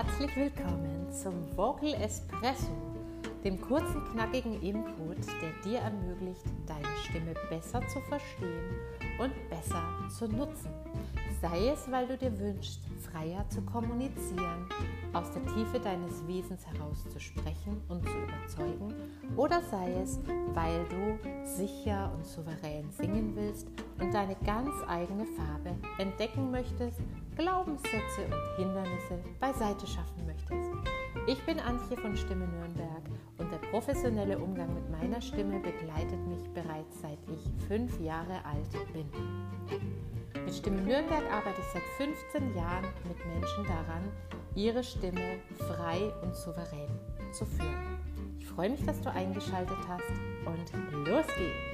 Herzlich willkommen zum Vocal Espresso, dem kurzen, knackigen Input, der dir ermöglicht, deine Stimme besser zu verstehen und besser zu nutzen. Sei es, weil du dir wünschst, freier zu kommunizieren, aus der Tiefe deines Wesens heraus zu sprechen oder sei es, weil du sicher und souverän singen willst und deine ganz eigene Farbe entdecken möchtest, Glaubenssätze und Hindernisse beiseite schaffen möchtest. Ich bin Antje von Stimme Nürnberg und der professionelle Umgang mit meiner Stimme begleitet mich bereits seit ich fünf Jahre alt bin. Mit Stimme Nürnberg arbeite ich seit 15 Jahren mit Menschen daran, ihre Stimme frei und souverän zu führen. Freue mich, dass du eingeschaltet hast und los geht's!